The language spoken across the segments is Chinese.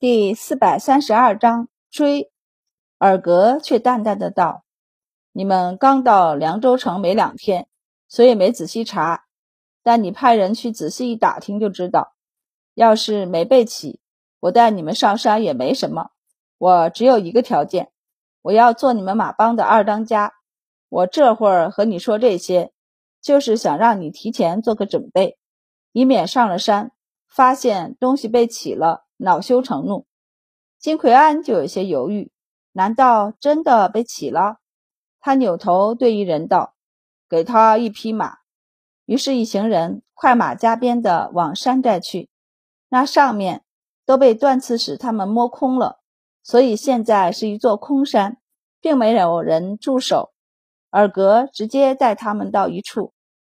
第四百三十二章追。尔格却淡淡的道：“你们刚到凉州城没两天，所以没仔细查。但你派人去仔细一打听就知道。要是没被起，我带你们上山也没什么。我只有一个条件，我要做你们马帮的二当家。我这会儿和你说这些，就是想让你提前做个准备，以免上了山发现东西被起了，恼羞成怒。”金奎安就有些犹豫。难道真的被起了？他扭头对一人道：“给他一匹马。”于是，一行人快马加鞭地往山寨去。那上面都被断刺使他们摸空了，所以现在是一座空山，并没有人驻守。尔格直接带他们到一处，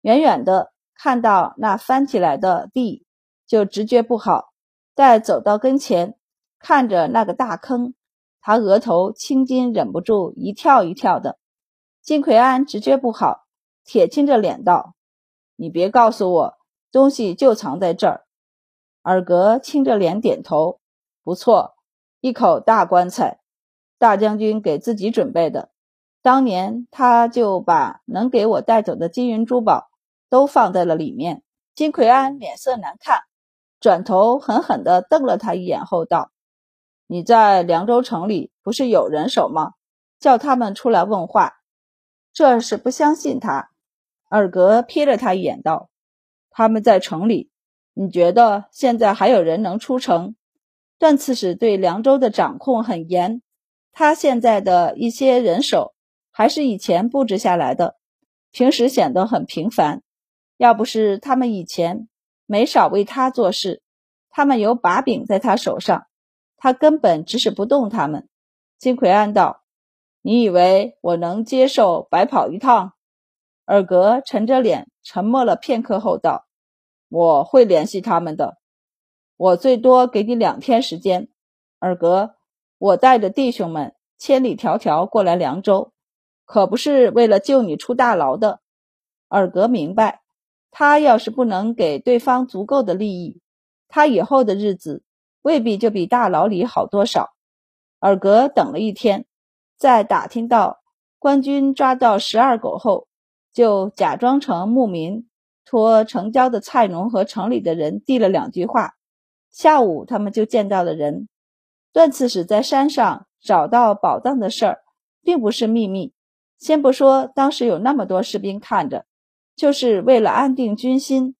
远远的看到那翻起来的地，就直觉不好。待走到跟前，看着那个大坑。他额头青筋忍不住一跳一跳的，金奎安直觉不好，铁青着脸道：“你别告诉我东西就藏在这儿。”尔格青着脸点头：“不错，一口大棺材，大将军给自己准备的。当年他就把能给我带走的金银珠宝都放在了里面。”金奎安脸色难看，转头狠狠地瞪了他一眼后道。你在凉州城里不是有人手吗？叫他们出来问话。这是不相信他。尔格瞥了他一眼，道：“他们在城里，你觉得现在还有人能出城？”段刺史对凉州的掌控很严，他现在的一些人手还是以前布置下来的，平时显得很平凡。要不是他们以前没少为他做事，他们有把柄在他手上。他根本指使不动他们。金奎安道：“你以为我能接受白跑一趟？”尔格沉着脸，沉默了片刻后道：“我会联系他们的。我最多给你两天时间。”尔格，我带着弟兄们千里迢迢过来凉州，可不是为了救你出大牢的。尔格明白，他要是不能给对方足够的利益，他以后的日子。未必就比大牢里好多少。尔格等了一天，在打听到官军抓到十二狗后，就假装成牧民，托城郊的菜农和城里的人递了两句话。下午他们就见到了人。段刺史在山上找到宝藏的事儿，并不是秘密。先不说当时有那么多士兵看着，就是为了安定军心，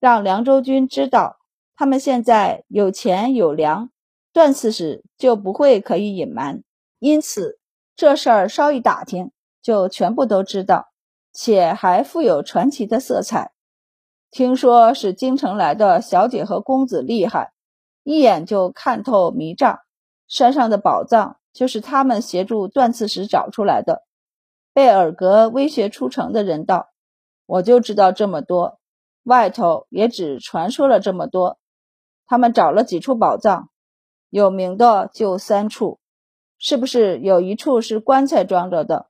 让凉州军知道。他们现在有钱有粮，段刺史就不会可以隐瞒，因此这事儿稍一打听就全部都知道，且还富有传奇的色彩。听说是京城来的小姐和公子厉害，一眼就看透迷障。山上的宝藏就是他们协助段刺史找出来的。被尔格威胁出城的人道：“我就知道这么多，外头也只传说了这么多。”他们找了几处宝藏，有名的就三处，是不是有一处是棺材装着的？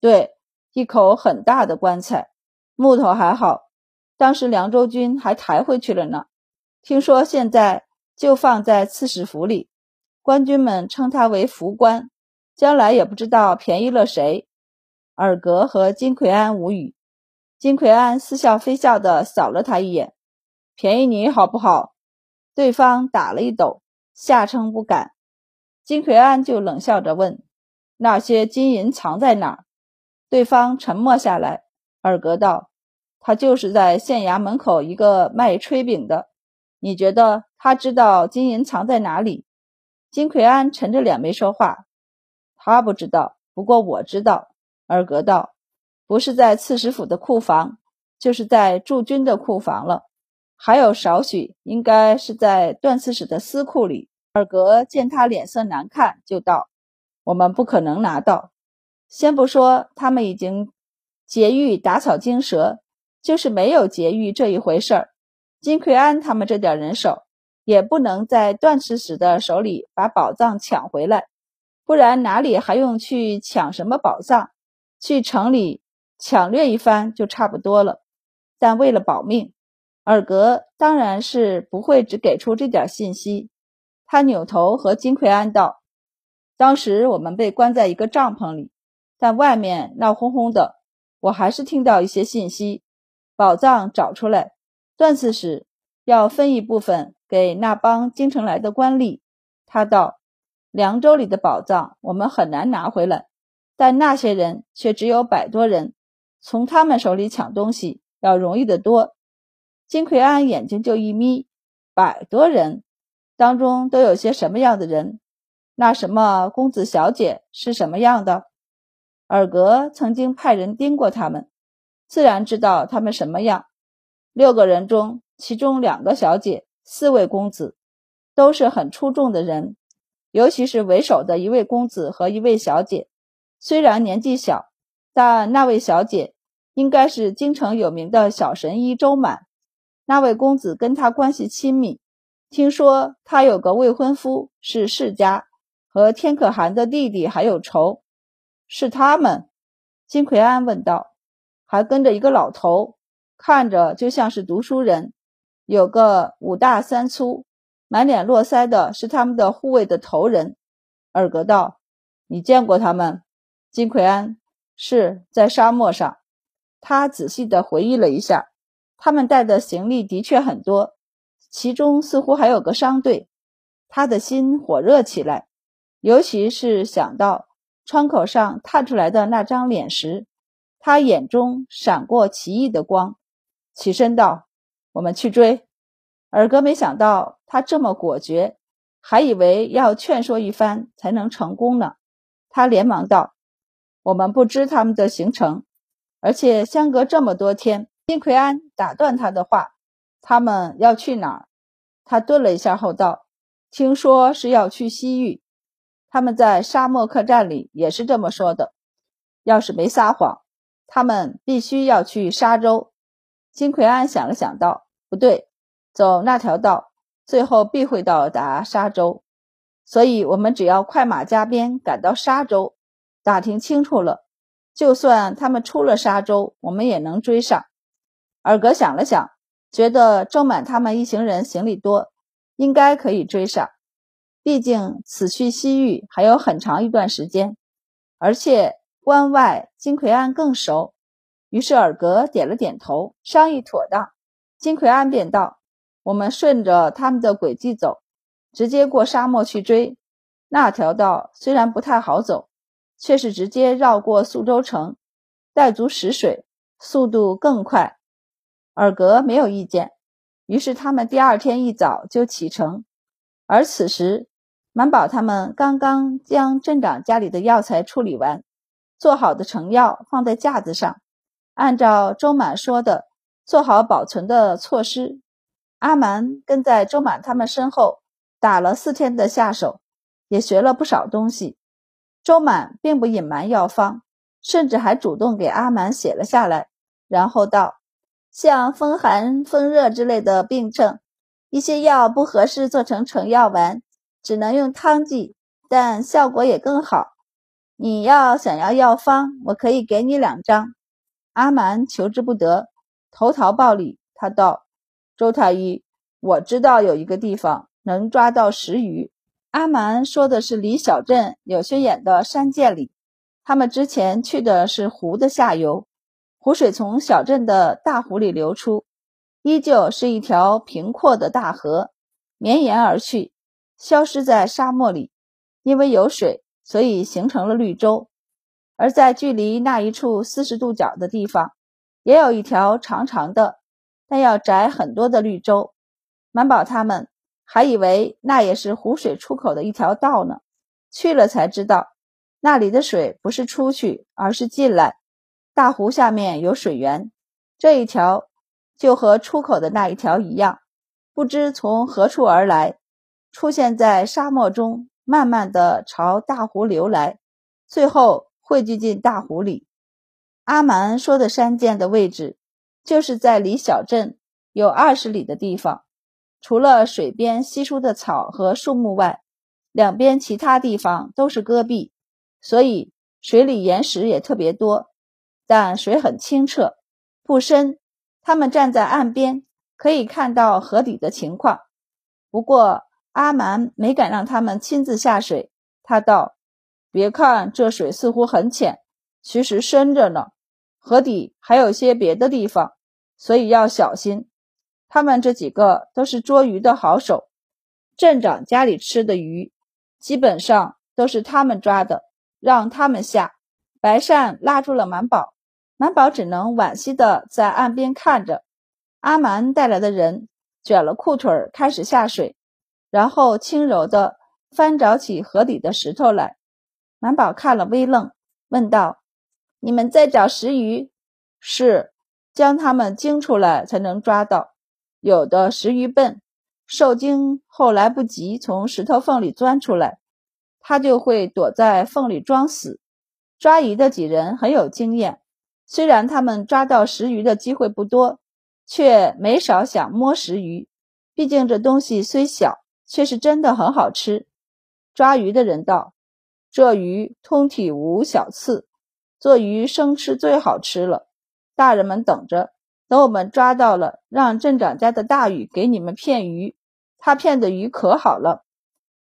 对，一口很大的棺材，木头还好，当时凉州军还抬回去了呢。听说现在就放在刺史府里，官军们称他为福官，将来也不知道便宜了谁。尔格和金奎安无语，金奎安似笑非笑地扫了他一眼，便宜你好不好？对方打了一抖，下称不敢。金奎安就冷笑着问：“那些金银藏在哪儿？”对方沉默下来。尔格道：“他就是在县衙门口一个卖炊饼的。你觉得他知道金银藏在哪里？”金奎安沉着脸没说话。他不知道，不过我知道。尔格道：“不是在刺史府的库房，就是在驻军的库房了。”还有少许，应该是在段刺史的私库里。尔格见他脸色难看，就道：“我们不可能拿到。先不说他们已经劫狱打草惊蛇，就是没有劫狱这一回事儿，金奎安他们这点人手，也不能在段刺史的手里把宝藏抢回来。不然哪里还用去抢什么宝藏？去城里抢掠一番就差不多了。但为了保命。”尔格当然是不会只给出这点信息，他扭头和金奎安道：“当时我们被关在一个帐篷里，但外面闹哄哄的，我还是听到一些信息。宝藏找出来，断次时要分一部分给那帮京城来的官吏。”他道：“凉州里的宝藏我们很难拿回来，但那些人却只有百多人，从他们手里抢东西要容易得多。”金奎安眼睛就一眯：“百多人。”当中都有些什么样的人？那什么公子小姐是什么样的？尔格曾经派人盯过他们，自然知道他们什么样。六个人中，其中两个小姐，四位公子，都是很出众的人。尤其是为首的一位公子和一位小姐，虽然年纪小，但那位小姐应该是京城有名的小神医周满。那位公子跟他关系亲密。听说他有个未婚夫是世家，和天可汗的弟弟还有仇，是他们？金奎安问道。还跟着一个老头，看着就像是读书人，有个五大三粗、满脸络腮的，是他们的护卫的头人。尔格道：“你见过他们？”金奎安是在沙漠上。他仔细地回忆了一下，他们带的行李的确很多。其中似乎还有个商队，他的心火热起来，尤其是想到窗口上探出来的那张脸时，他眼中闪过奇异的光，起身道：“我们去追。”尔格没想到他这么果决，还以为要劝说一番才能成功呢。他连忙道：“我们不知他们的行程，而且相隔这么多天。”金奎安打断他的话。他们要去哪儿？他顿了一下后道：“听说是要去西域。他们在沙漠客栈里也是这么说的。要是没撒谎，他们必须要去沙州。”金奎安想了想道：“不对，走那条道，最后必会到达沙州。所以，我们只要快马加鞭赶到沙州，打听清楚了，就算他们出了沙洲，我们也能追上。”尔格想了想。觉得周满他们一行人行李多，应该可以追上。毕竟此去西域还有很长一段时间，而且关外金奎安更熟。于是尔格点了点头，商议妥当。金奎安便道：“我们顺着他们的轨迹走，直接过沙漠去追。那条道虽然不太好走，却是直接绕过宿州城，带足食水，速度更快。”尔格没有意见，于是他们第二天一早就启程。而此时，满宝他们刚刚将镇长家里的药材处理完，做好的成药放在架子上，按照周满说的做好保存的措施。阿蛮跟在周满他们身后打了四天的下手，也学了不少东西。周满并不隐瞒药方，甚至还主动给阿蛮写了下来，然后道。像风寒、风热之类的病症，一些药不合适做成成药丸，只能用汤剂，但效果也更好。你要想要药方，我可以给你两张。阿蛮求之不得，投桃报李，他道：“周太医，我知道有一个地方能抓到石鱼。”阿蛮说的是离小镇有些远的山涧里，他们之前去的是湖的下游。湖水从小镇的大湖里流出，依旧是一条平阔的大河，绵延而去，消失在沙漠里。因为有水，所以形成了绿洲。而在距离那一处四十度角的地方，也有一条长长的，但要窄很多的绿洲。满宝他们还以为那也是湖水出口的一条道呢，去了才知道，那里的水不是出去，而是进来。大湖下面有水源，这一条就和出口的那一条一样，不知从何处而来，出现在沙漠中，慢慢的朝大湖流来，最后汇聚进大湖里。阿蛮说的山涧的位置，就是在离小镇有二十里的地方，除了水边稀疏的草和树木外，两边其他地方都是戈壁，所以水里岩石也特别多。但水很清澈，不深。他们站在岸边，可以看到河底的情况。不过，阿蛮没敢让他们亲自下水，他道：“别看这水似乎很浅，其实深着呢。河底还有些别的地方，所以要小心。他们这几个都是捉鱼的好手，镇长家里吃的鱼，基本上都是他们抓的，让他们下。”白善拉住了满宝，满宝只能惋惜的在岸边看着。阿蛮带来的人卷了裤腿开始下水，然后轻柔的翻找起河底的石头来。满宝看了微愣，问道：“你们在找石鱼？是，将它们惊出来才能抓到。有的石鱼笨，受惊后来不及从石头缝里钻出来，它就会躲在缝里装死。抓鱼的几人很有经验，虽然他们抓到石鱼的机会不多。”却没少想摸石鱼，毕竟这东西虽小，却是真的很好吃。抓鱼的人道：“这鱼通体无小刺，做鱼生吃最好吃了。大人们等着，等我们抓到了，让镇长家的大禹给你们片鱼。他片的鱼可好了。”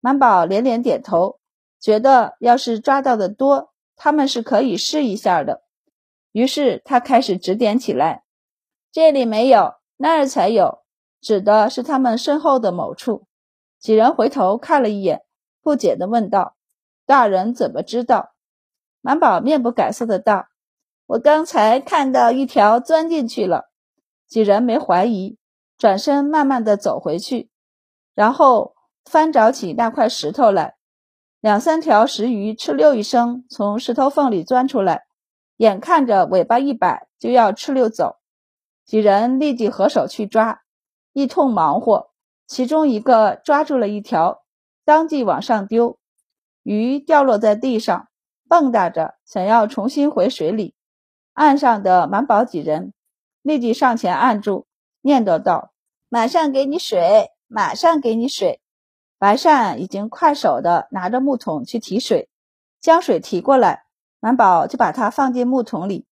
满宝连连点头，觉得要是抓到的多，他们是可以试一下的。于是他开始指点起来。这里没有，那儿才有，指的是他们身后的某处。几人回头看了一眼，不解地问道：“大人怎么知道？”满宝面不改色的道：“我刚才看到一条钻进去了。”几人没怀疑，转身慢慢的走回去，然后翻找起那块石头来。两三条石鱼哧溜一声从石头缝里钻出来，眼看着尾巴一摆就要哧溜走。几人立即合手去抓，一通忙活。其中一个抓住了一条，当即往上丢，鱼掉落在地上，蹦跶着想要重新回水里。岸上的满宝几人立即上前按住，念叨道：“马上给你水，马上给你水。”白善已经快手的拿着木桶去提水，将水提过来，满宝就把它放进木桶里。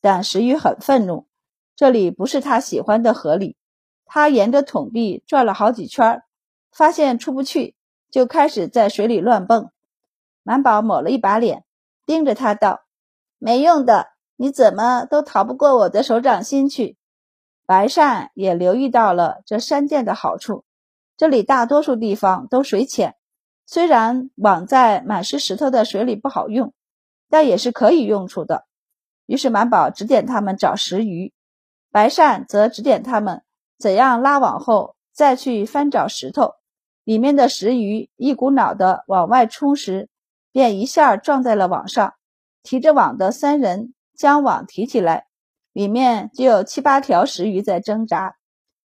但石鱼很愤怒。这里不是他喜欢的河里，他沿着桶壁转了好几圈，发现出不去，就开始在水里乱蹦。满宝抹了一把脸，盯着他道：“没用的，你怎么都逃不过我的手掌心去。”白善也留意到了这山涧的好处，这里大多数地方都水浅，虽然网在满是石头的水里不好用，但也是可以用处的。于是满宝指点他们找石鱼。白善则指点他们怎样拉网后再去翻找石头，里面的石鱼一股脑的往外冲时，便一下撞在了网上。提着网的三人将网提起来，里面就有七八条石鱼在挣扎。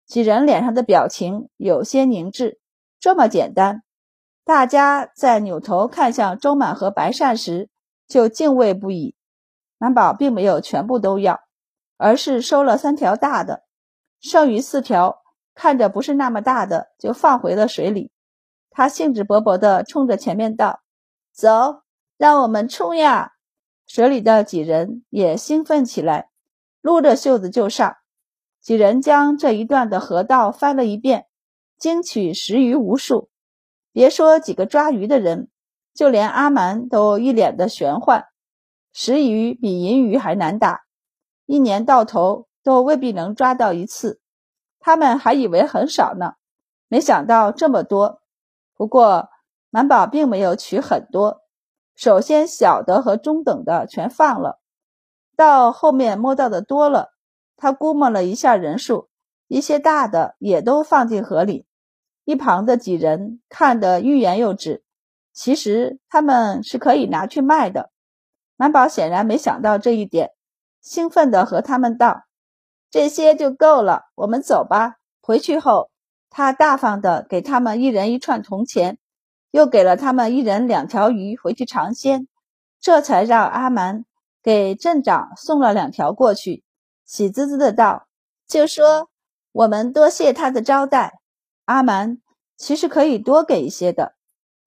几人脸上的表情有些凝滞。这么简单，大家在扭头看向周满和白善时就敬畏不已。满宝并没有全部都要。而是收了三条大的，剩余四条看着不是那么大的，就放回了水里。他兴致勃勃地冲着前面道：“走，让我们冲呀！”水里的几人也兴奋起来，撸着袖子就上。几人将这一段的河道翻了一遍，惊取石鱼无数。别说几个抓鱼的人，就连阿蛮都一脸的玄幻。石鱼比银鱼还难打。一年到头都未必能抓到一次，他们还以为很少呢，没想到这么多。不过满宝并没有取很多，首先小的和中等的全放了，到后面摸到的多了，他估摸了一下人数，一些大的也都放进河里。一旁的几人看得欲言又止，其实他们是可以拿去卖的。满宝显然没想到这一点。兴奋地和他们道：“这些就够了，我们走吧。”回去后，他大方地给他们一人一串铜钱，又给了他们一人两条鱼回去尝鲜，这才让阿蛮给镇长送了两条过去，喜滋滋的道：“就说我们多谢他的招待。”阿蛮其实可以多给一些的，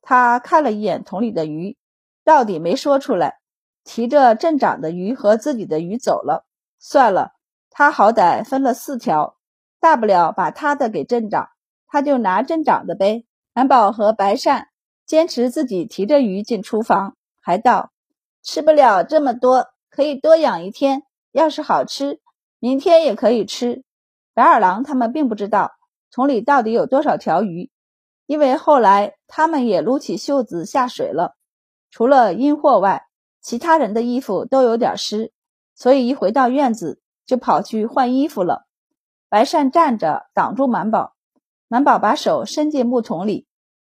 他看了一眼桶里的鱼，到底没说出来。提着镇长的鱼和自己的鱼走了，算了，他好歹分了四条，大不了把他的给镇长，他就拿镇长的呗。满宝和白善坚持自己提着鱼进厨房，还道：“吃不了这么多，可以多养一天。要是好吃，明天也可以吃。”白二郎他们并不知道桶里到底有多少条鱼，因为后来他们也撸起袖子下水了。除了阴货外，其他人的衣服都有点湿，所以一回到院子就跑去换衣服了。白善站着挡住满宝，满宝把手伸进木桶里，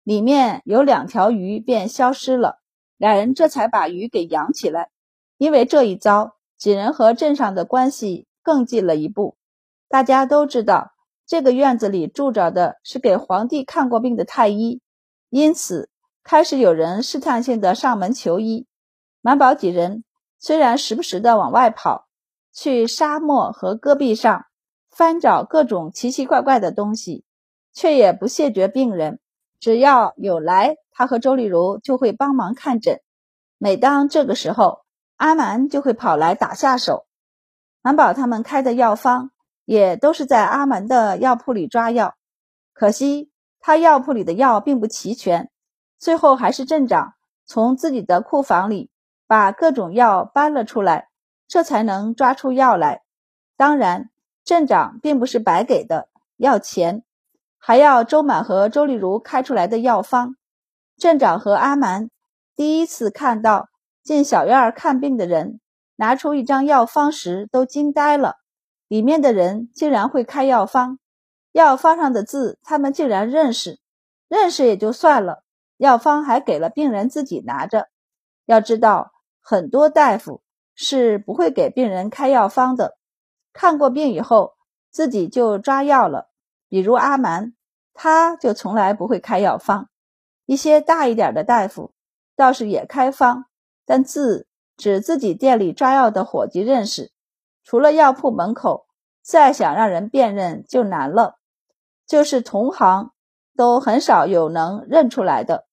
里面有两条鱼便消失了。两人这才把鱼给养起来。因为这一遭，几人和镇上的关系更近了一步。大家都知道，这个院子里住着的是给皇帝看过病的太医，因此开始有人试探性的上门求医。满宝几人虽然时不时的往外跑，去沙漠和戈壁上翻找各种奇奇怪怪的东西，却也不谢绝病人。只要有来，他和周丽如就会帮忙看诊。每当这个时候，阿蛮就会跑来打下手。满宝他们开的药方。也都是在阿蛮的药铺里抓药，可惜他药铺里的药并不齐全，最后还是镇长从自己的库房里把各种药搬了出来，这才能抓出药来。当然，镇长并不是白给的，要钱，还要周满和周丽如开出来的药方。镇长和阿蛮第一次看到进小院看病的人拿出一张药方时，都惊呆了。里面的人竟然会开药方，药方上的字他们竟然认识，认识也就算了，药方还给了病人自己拿着。要知道，很多大夫是不会给病人开药方的，看过病以后自己就抓药了。比如阿蛮，他就从来不会开药方。一些大一点的大夫倒是也开方，但字只自己店里抓药的伙计认识。除了药铺门口，再想让人辨认就难了。就是同行都很少有能认出来的。